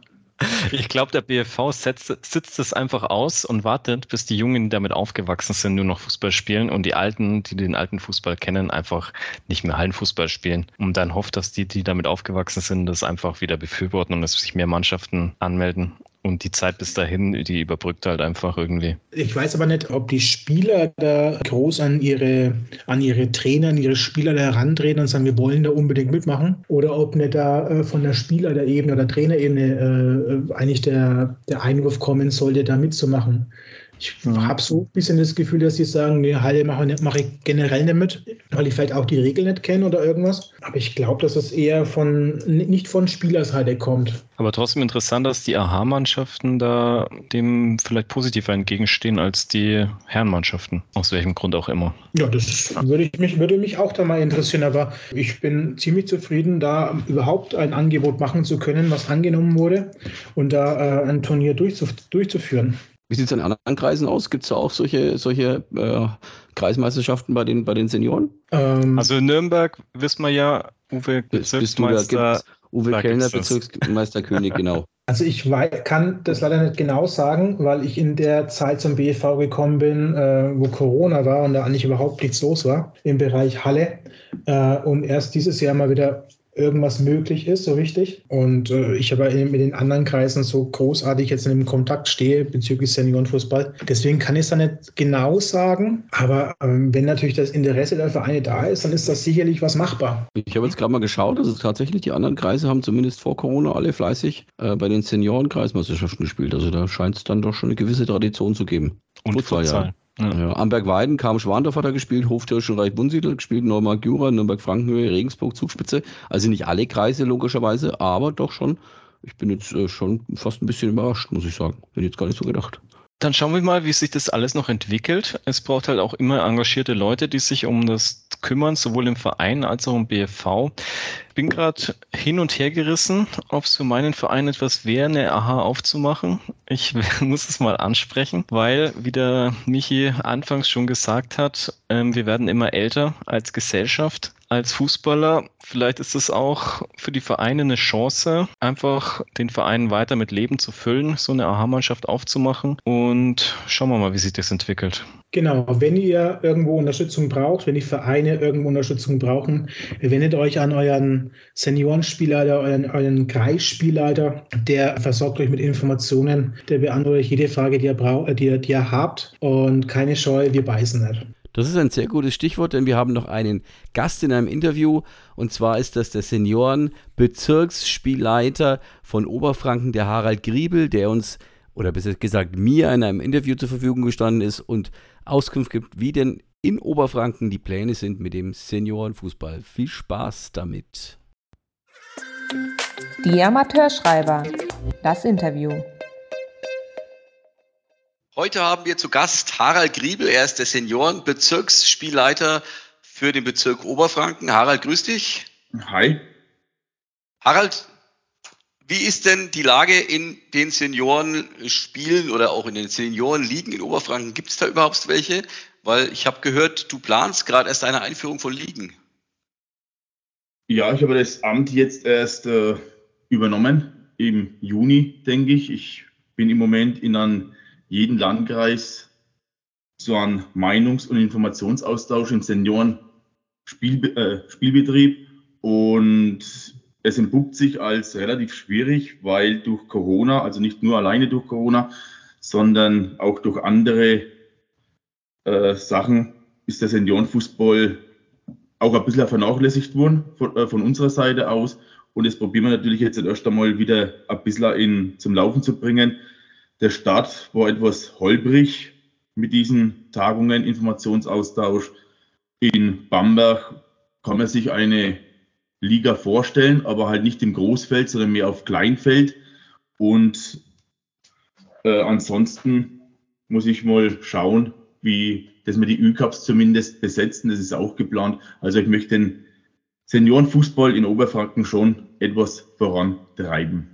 Ich glaube, der BFV setzt, sitzt es einfach aus und wartet, bis die Jungen, die damit aufgewachsen sind, nur noch Fußball spielen und die Alten, die den alten Fußball kennen, einfach nicht mehr Hallenfußball spielen. Und dann hofft, dass die, die damit aufgewachsen sind, das einfach wieder befürworten und dass sich mehr Mannschaften anmelden. Und die Zeit bis dahin, die überbrückt halt einfach irgendwie. Ich weiß aber nicht, ob die Spieler da groß an ihre, an ihre Trainer, an ihre Spieler da herantreten und sagen, wir wollen da unbedingt mitmachen. Oder ob nicht da äh, von der Spieler der Ebene oder Trainerebene äh, eigentlich der, der Einwurf kommen sollte, da mitzumachen. Ich mhm. habe so ein bisschen das Gefühl, dass sie sagen, nee, Halle mache mach ich generell nicht mit, weil ich vielleicht auch die Regeln nicht kenne oder irgendwas. Aber ich glaube, dass es eher von nicht von Spielerseite kommt. Aber trotzdem interessant, dass die AHA-Mannschaften da dem vielleicht positiver entgegenstehen als die Herrenmannschaften. Aus welchem Grund auch immer. Ja, das würde, ich mich, würde mich auch da mal interessieren. Aber ich bin ziemlich zufrieden, da überhaupt ein Angebot machen zu können, was angenommen wurde und da äh, ein Turnier durchzuf durchzuführen. Wie sieht es in anderen Kreisen aus? Gibt es da auch solche, solche äh, Kreismeisterschaften bei den, bei den Senioren? Ähm, also in Nürnberg wissen wir ja, Uwe Bezirksmeister. Uwe Kellner, Bezirksmeisterkönig, genau. Also ich weiß, kann das leider nicht genau sagen, weil ich in der Zeit zum BV gekommen bin, äh, wo Corona war und da eigentlich überhaupt nichts los war im Bereich Halle. Äh, und erst dieses Jahr mal wieder irgendwas möglich ist, so richtig. Und äh, ich aber mit den anderen Kreisen so großartig jetzt in dem Kontakt stehe bezüglich Seniorenfußball. Deswegen kann ich es da nicht genau sagen. Aber ähm, wenn natürlich das Interesse der Vereine da ist, dann ist das sicherlich was machbar. Ich habe jetzt gerade mal geschaut, also tatsächlich die anderen Kreise haben zumindest vor Corona alle fleißig äh, bei den Senioren-Kreismeisterschaften gespielt. Also da scheint es dann doch schon eine gewisse Tradition zu geben. Und Futsal, Futsal. Ja. Ja. Ja, Amberg-Weiden, kam Schwandorf hat er gespielt, Hoftirschenreich Bunsiedel gespielt, Neumark Jura, Nürnberg-Frankenhöhe, Regensburg, Zugspitze. Also nicht alle Kreise logischerweise, aber doch schon. Ich bin jetzt äh, schon fast ein bisschen überrascht, muss ich sagen. Bin jetzt gar nicht so gedacht. Dann schauen wir mal, wie sich das alles noch entwickelt. Es braucht halt auch immer engagierte Leute, die sich um das kümmern, sowohl im Verein als auch im BFV. Ich bin gerade hin und her gerissen, ob es für meinen Verein etwas wäre, eine AHA aufzumachen. Ich muss es mal ansprechen, weil, wie der Michi anfangs schon gesagt hat, ähm, wir werden immer älter als Gesellschaft als Fußballer. Vielleicht ist es auch für die Vereine eine Chance, einfach den Verein weiter mit Leben zu füllen, so eine AHA-Mannschaft aufzumachen und schauen wir mal, wie sich das entwickelt. Genau, wenn ihr irgendwo Unterstützung braucht, wenn die Vereine irgendwo Unterstützung brauchen, wendet euch an euren Seniorenspielleiter, euren, euren Kreisspielleiter, der versorgt euch mit Informationen, der beantwortet jede Frage, die ihr, braucht, die, die ihr habt und keine Scheu, wir beißen nicht. Das ist ein sehr gutes Stichwort, denn wir haben noch einen Gast in einem Interview und zwar ist das der Senioren-Bezirksspielleiter von Oberfranken, der Harald Griebel, der uns oder besser gesagt mir in einem Interview zur Verfügung gestanden ist und Auskunft gibt, wie denn in Oberfranken die Pläne sind mit dem Seniorenfußball. Viel Spaß damit. Die Amateurschreiber. Das Interview. Heute haben wir zu Gast Harald Griebel. Er ist der Seniorenbezirksspielleiter für den Bezirk Oberfranken. Harald, grüß dich. Hi. Harald, wie ist denn die Lage in den Seniorenspielen oder auch in den Seniorenligen in Oberfranken? Gibt es da überhaupt welche? Weil ich habe gehört, du planst gerade erst eine Einführung von Ligen. Ja, ich habe das Amt jetzt erst äh, übernommen im Juni, denke ich. Ich bin im Moment in einem jeden Landkreis so einen Meinungs- und Informationsaustausch im Senioren-Spielbetrieb äh, und es entpuppt sich als relativ schwierig, weil durch Corona, also nicht nur alleine durch Corona, sondern auch durch andere äh, Sachen ist der Seniorenfußball auch ein bisschen vernachlässigt worden von, äh, von unserer Seite aus. Und das probieren wir natürlich jetzt erst einmal wieder ein bisschen in, zum Laufen zu bringen. Der Start war etwas holprig mit diesen Tagungen, Informationsaustausch. In Bamberg kann man sich eine Liga vorstellen, aber halt nicht im Großfeld, sondern mehr auf Kleinfeld. Und äh, ansonsten muss ich mal schauen, wie, dass wir die Ü-Cups zumindest besetzen. Das ist auch geplant. Also ich möchte den Seniorenfußball in Oberfranken schon etwas vorantreiben.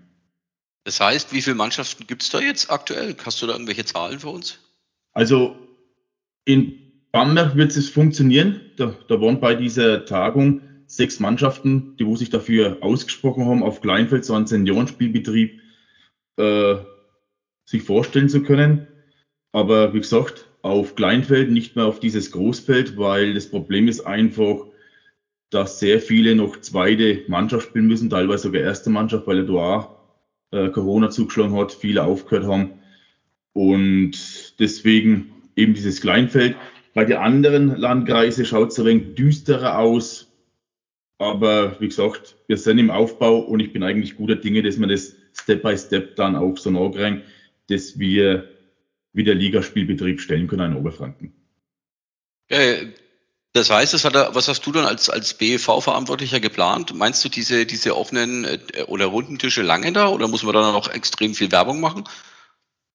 Das heißt, wie viele Mannschaften gibt es da jetzt aktuell? Hast du da irgendwelche Zahlen für uns? Also in Bamberg wird es funktionieren. Da, da waren bei dieser Tagung sechs Mannschaften, die wo sich dafür ausgesprochen haben, auf Kleinfeld so einen Seniorenspielbetrieb äh, sich vorstellen zu können. Aber wie gesagt, auf Kleinfeld, nicht mehr auf dieses Großfeld, weil das Problem ist einfach, dass sehr viele noch zweite Mannschaft spielen müssen, teilweise sogar erste Mannschaft, weil er da äh, Corona zugeschlagen hat, viele aufgehört haben. Und deswegen eben dieses Kleinfeld. Bei den anderen Landkreise schaut es ein wenig düsterer aus. Aber wie gesagt, wir sind im Aufbau und ich bin eigentlich guter Dinge, dass wir das Step by Step dann auch so nachkriegen, dass wir wieder Ligaspielbetrieb stellen können in Oberfranken. Äh, das heißt, das hat, was hast du dann als, als BEV-Verantwortlicher geplant? Meinst du diese, diese offenen äh, oder runden Tische lange da oder muss man dann noch extrem viel Werbung machen?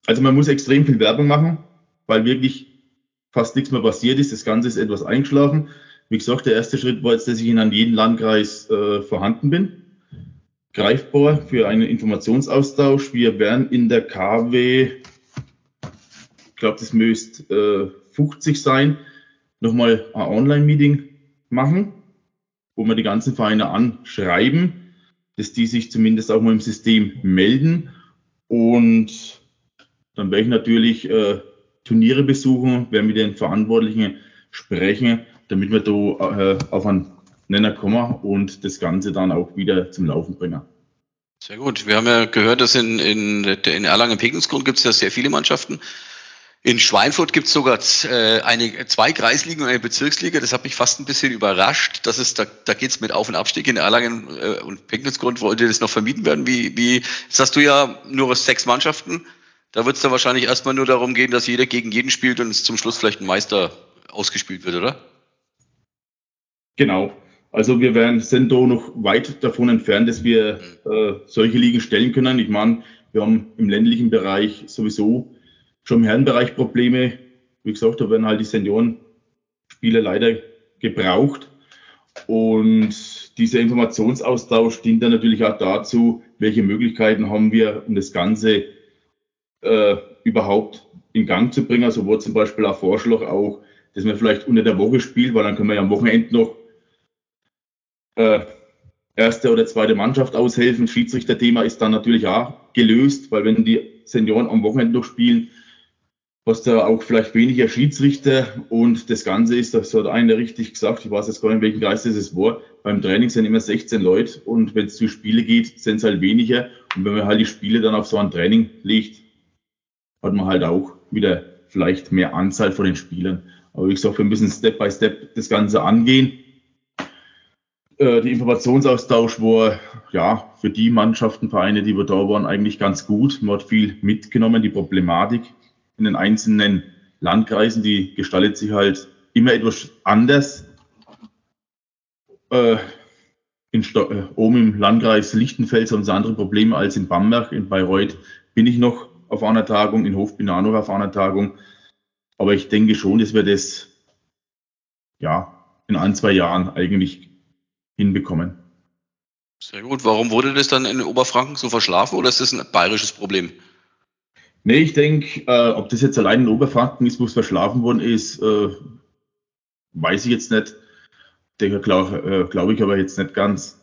Also man muss extrem viel Werbung machen, weil wirklich fast nichts mehr passiert ist. Das Ganze ist etwas eingeschlafen. Wie gesagt, der erste Schritt war jetzt, dass ich in an jedem Landkreis äh, vorhanden bin. Greifbar für einen Informationsaustausch. Wir werden in der KW, ich glaube, das müsste äh, 50 sein, nochmal ein Online-Meeting machen, wo wir die ganzen Vereine anschreiben, dass die sich zumindest auch mal im System melden. Und dann werde ich natürlich äh, Turniere besuchen, werde mit den Verantwortlichen sprechen, damit wir da äh, auf einen Nenner kommen und das Ganze dann auch wieder zum Laufen bringen. Sehr gut. Wir haben ja gehört, dass in, in, in Erlangen-Pekingsgrund gibt es ja sehr viele Mannschaften. In Schweinfurt gibt es sogar äh, eine, zwei Kreisligen und eine Bezirksliga. Das hat mich fast ein bisschen überrascht. dass es da, da geht es mit Auf- und Abstieg in Erlangen äh, und Pegnitz-Grund wollte das noch vermieden werden. Wie, wie, jetzt hast du ja nur sechs Mannschaften. Da wird es dann wahrscheinlich erstmal nur darum gehen, dass jeder gegen jeden spielt und es zum Schluss vielleicht ein Meister ausgespielt wird, oder? Genau. Also wir werden, sind da noch weit davon entfernt, dass wir äh, solche Ligen stellen können. Ich meine, wir haben im ländlichen Bereich sowieso schon im Herrenbereich Probleme. Wie gesagt, da werden halt die Seniorenspiele leider gebraucht. Und dieser Informationsaustausch dient dann natürlich auch dazu, welche Möglichkeiten haben wir, um das Ganze äh, überhaupt in Gang zu bringen. Also wurde zum Beispiel ein Vorschlag auch, dass man vielleicht unter der Woche spielt, weil dann können wir ja am Wochenende noch äh, erste oder zweite Mannschaft aushelfen. Schiedsrichterthema ist dann natürlich auch gelöst, weil wenn die Senioren am Wochenende noch spielen, hast du auch vielleicht weniger Schiedsrichter und das Ganze ist, das hat einer richtig gesagt, ich weiß jetzt gar nicht, welchen Geist es war, beim Training sind immer 16 Leute und wenn es zu Spiele geht, sind es halt weniger und wenn man halt die Spiele dann auf so ein Training legt, hat man halt auch wieder vielleicht mehr Anzahl von den Spielern. Aber wie gesagt, wir müssen Step by Step das Ganze angehen. Äh, die Informationsaustausch war ja für die Mannschaften, Vereine, die wir da waren, eigentlich ganz gut. Man hat viel mitgenommen. Die Problematik in den einzelnen Landkreisen, die gestaltet sich halt immer etwas anders. Äh, in, äh, oben im Landkreis Lichtenfels haben sie andere Probleme als in Bamberg. In Bayreuth bin ich noch auf einer Tagung, in Hof bin auch noch auf einer Tagung. Aber ich denke schon, dass wir das ja in ein, zwei Jahren eigentlich hinbekommen. Sehr gut. Warum wurde das dann in Oberfranken so verschlafen oder ist das ein bayerisches Problem? Nee, ich denke, äh, ob das jetzt allein in Oberfranken ist, wo es verschlafen worden ist, äh, weiß ich jetzt nicht. Glaube äh, glaub ich aber jetzt nicht ganz.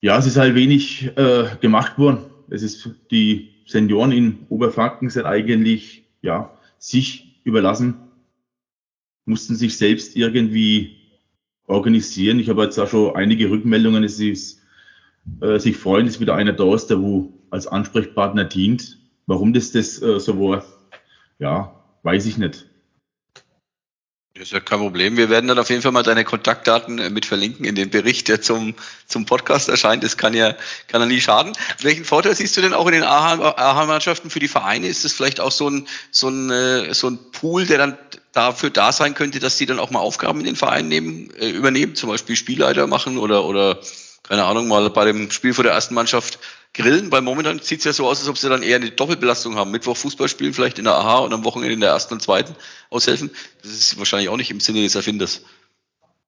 Ja, es ist halt wenig äh, gemacht worden. Es ist die Senioren in Oberfranken sind eigentlich ja sich überlassen, mussten sich selbst irgendwie organisieren. Ich habe jetzt auch schon einige Rückmeldungen, es ist, äh, sich freuen, dass wieder einer da ist, der wo als Ansprechpartner dient. Warum das das äh, so war, ja, weiß ich nicht. Das ist ja kein Problem. Wir werden dann auf jeden Fall mal deine Kontaktdaten äh, mit verlinken in den Bericht, der zum, zum Podcast erscheint. Das kann ja, kann ja nie schaden. Welchen Vorteil siehst du denn auch in den AHA-Mannschaften für die Vereine? Ist das vielleicht auch so ein, so ein, äh, so ein Pool, der dann dafür da sein könnte, dass die dann auch mal Aufgaben in den Verein nehmen, äh, übernehmen, zum Beispiel Spielleiter machen oder, oder keine Ahnung, mal bei dem Spiel vor der ersten Mannschaft grillen, weil momentan sieht es ja so aus, als ob sie dann eher eine Doppelbelastung haben. Mittwoch Fußball spielen, vielleicht in der AHA und am Wochenende in der ersten und zweiten aushelfen. Das ist wahrscheinlich auch nicht im Sinne des Erfinders.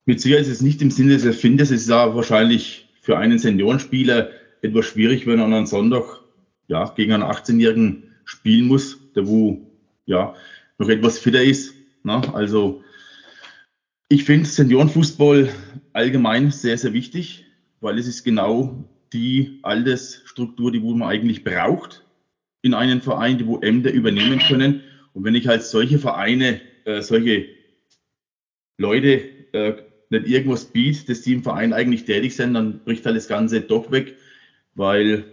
Mit Sicherheit ist es nicht im Sinne des Erfinders. Es ist ja wahrscheinlich für einen Seniorenspieler etwas schwierig, wenn er an einem Sonntag ja, gegen einen 18-Jährigen spielen muss, der wo ja noch etwas fitter ist. Na, also ich finde Seniorenfußball allgemein sehr, sehr wichtig, weil es ist genau die Altersstruktur, die wo man eigentlich braucht in einem Verein, die wo Ämter übernehmen können. Und wenn ich halt solche Vereine, äh, solche Leute äh, nicht irgendwas biete, dass die im Verein eigentlich tätig sind, dann bricht halt das Ganze doch weg, weil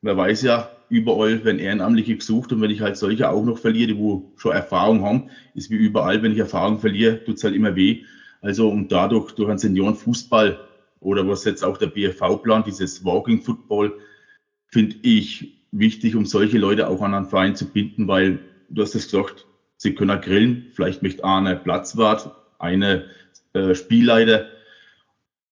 man weiß ja, überall werden Ehrenamtliche gesucht und wenn ich halt solche auch noch verliere, die wo schon Erfahrung haben, ist wie überall, wenn ich Erfahrung verliere, tut es halt immer weh. Also und dadurch durch einen Seniorenfußball oder was jetzt auch der BFV plant, dieses Walking Football, finde ich wichtig, um solche Leute auch an einen Verein zu binden, weil du hast es gesagt, sie können grillen, vielleicht möchte einer Platzwart, eine äh, Spielleiter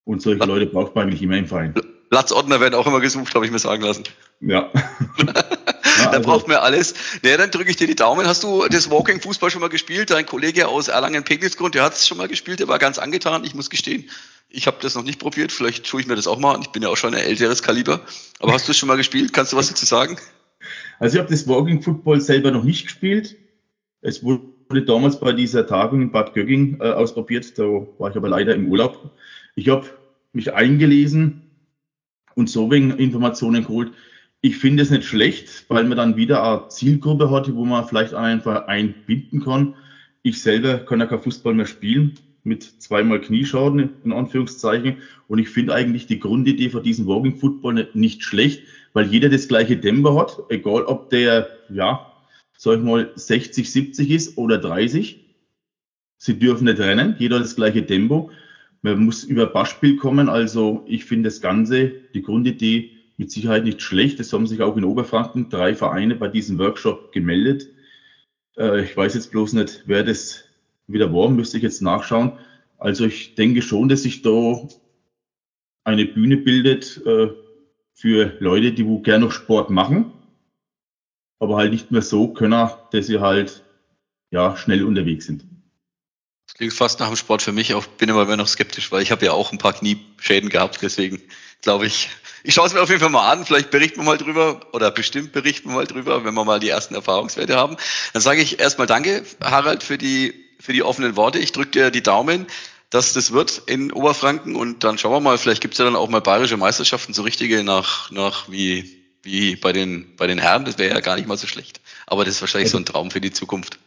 und solche Leute braucht man eigentlich immer im Verein. Platzordner werden auch immer gesucht, habe ich mir sagen lassen. Ja. da also. braucht man alles. Naja, dann drücke ich dir die Daumen. Hast du das Walking Fußball schon mal gespielt? Dein Kollege aus Erlangen-Pegnitz-Grund, der hat es schon mal gespielt, der war ganz angetan. Ich muss gestehen, ich habe das noch nicht probiert. Vielleicht tue ich mir das auch mal an. Ich bin ja auch schon ein älteres Kaliber. Aber hast du es schon mal gespielt? Kannst du was dazu sagen? Also ich habe das Walking Football selber noch nicht gespielt. Es wurde damals bei dieser Tagung in Bad Gögging äh, ausprobiert. Da war ich aber leider im Urlaub. Ich habe mich eingelesen, und so wegen Informationen geholt. Ich finde es nicht schlecht, weil man dann wieder eine Zielgruppe hat, wo man vielleicht einfach einbinden kann. Ich selber kann ja kein Fußball mehr spielen mit zweimal Knieschaden in Anführungszeichen. Und ich finde eigentlich die Grundidee von diesem Walking Football nicht, schlecht, weil jeder das gleiche Tempo hat, egal ob der, ja, sag ich mal, 60, 70 ist oder 30. Sie dürfen nicht rennen, jeder hat das gleiche Tempo. Man muss über Beispiel kommen. Also ich finde das Ganze, die Grundidee mit Sicherheit nicht schlecht. Es haben sich auch in Oberfranken drei Vereine bei diesem Workshop gemeldet. Äh, ich weiß jetzt bloß nicht, wer das wieder war, müsste ich jetzt nachschauen. Also ich denke schon, dass sich da eine Bühne bildet äh, für Leute, die wo gerne noch Sport machen, aber halt nicht mehr so können, dass sie halt ja schnell unterwegs sind. Das klingt fast nach dem Sport für mich. Auch bin immer noch skeptisch, weil ich habe ja auch ein paar Knieschäden gehabt. Deswegen glaube ich, ich schaue es mir auf jeden Fall mal an. Vielleicht berichten wir mal drüber oder bestimmt berichten wir mal drüber, wenn wir mal die ersten Erfahrungswerte haben. Dann sage ich erstmal Danke, Harald, für die, für die offenen Worte. Ich drücke dir die Daumen, dass das wird in Oberfranken und dann schauen wir mal, vielleicht gibt es ja dann auch mal bayerische Meisterschaften, so richtige nach, nach wie, wie bei den, bei den Herren. Das wäre ja gar nicht mal so schlecht. Aber das ist wahrscheinlich so ein Traum für die Zukunft.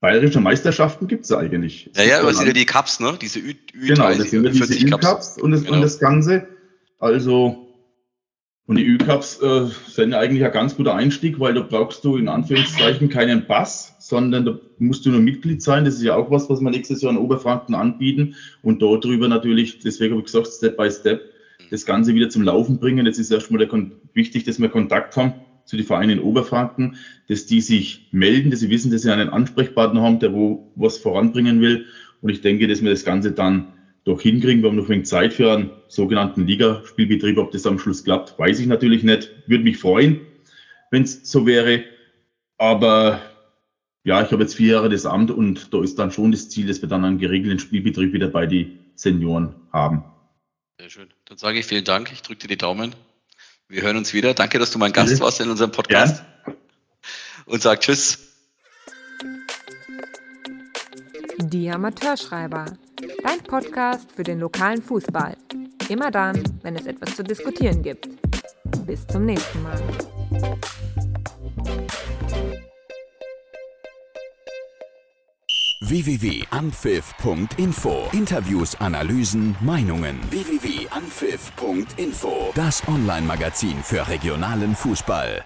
Bayerische Meisterschaften gibt es eigentlich. Ja, ja, aber es sind ja die Cups, ne? Diese Ü, Ü genau, das sind ja diese Ü-Cups und, das, genau. und das Ganze. Also Und die Ü-Cups äh, sind eigentlich ein ganz guter Einstieg, weil da brauchst du in Anführungszeichen keinen Pass, sondern da musst du nur Mitglied sein. Das ist ja auch was, was wir nächstes Jahr in Oberfranken anbieten. Und dort drüber natürlich, deswegen habe ich gesagt, Step by Step, das Ganze wieder zum Laufen bringen. Jetzt ist erstmal wichtig, dass wir Kontakt haben zu den Vereinen in Oberfranken, dass die sich melden, dass sie wissen, dass sie einen Ansprechpartner haben, der wo was voranbringen will. Und ich denke, dass wir das Ganze dann doch hinkriegen. Wir haben noch ein wenig Zeit für einen sogenannten Ligaspielbetrieb. Ob das am Schluss klappt, weiß ich natürlich nicht. Würde mich freuen, wenn es so wäre. Aber ja, ich habe jetzt vier Jahre das Amt und da ist dann schon das Ziel, dass wir dann einen geregelten Spielbetrieb wieder bei den Senioren haben. Sehr schön. Dann sage ich vielen Dank. Ich drücke dir die Daumen. Wir hören uns wieder. Danke, dass du mein Gast warst in unserem Podcast. Ja. Und sag Tschüss. Die Amateurschreiber. Dein Podcast für den lokalen Fußball. Immer dann, wenn es etwas zu diskutieren gibt. Bis zum nächsten Mal. www.anpfiff.info Interviews, Analysen, Meinungen. www.anpfiff.info Das Online-Magazin für regionalen Fußball.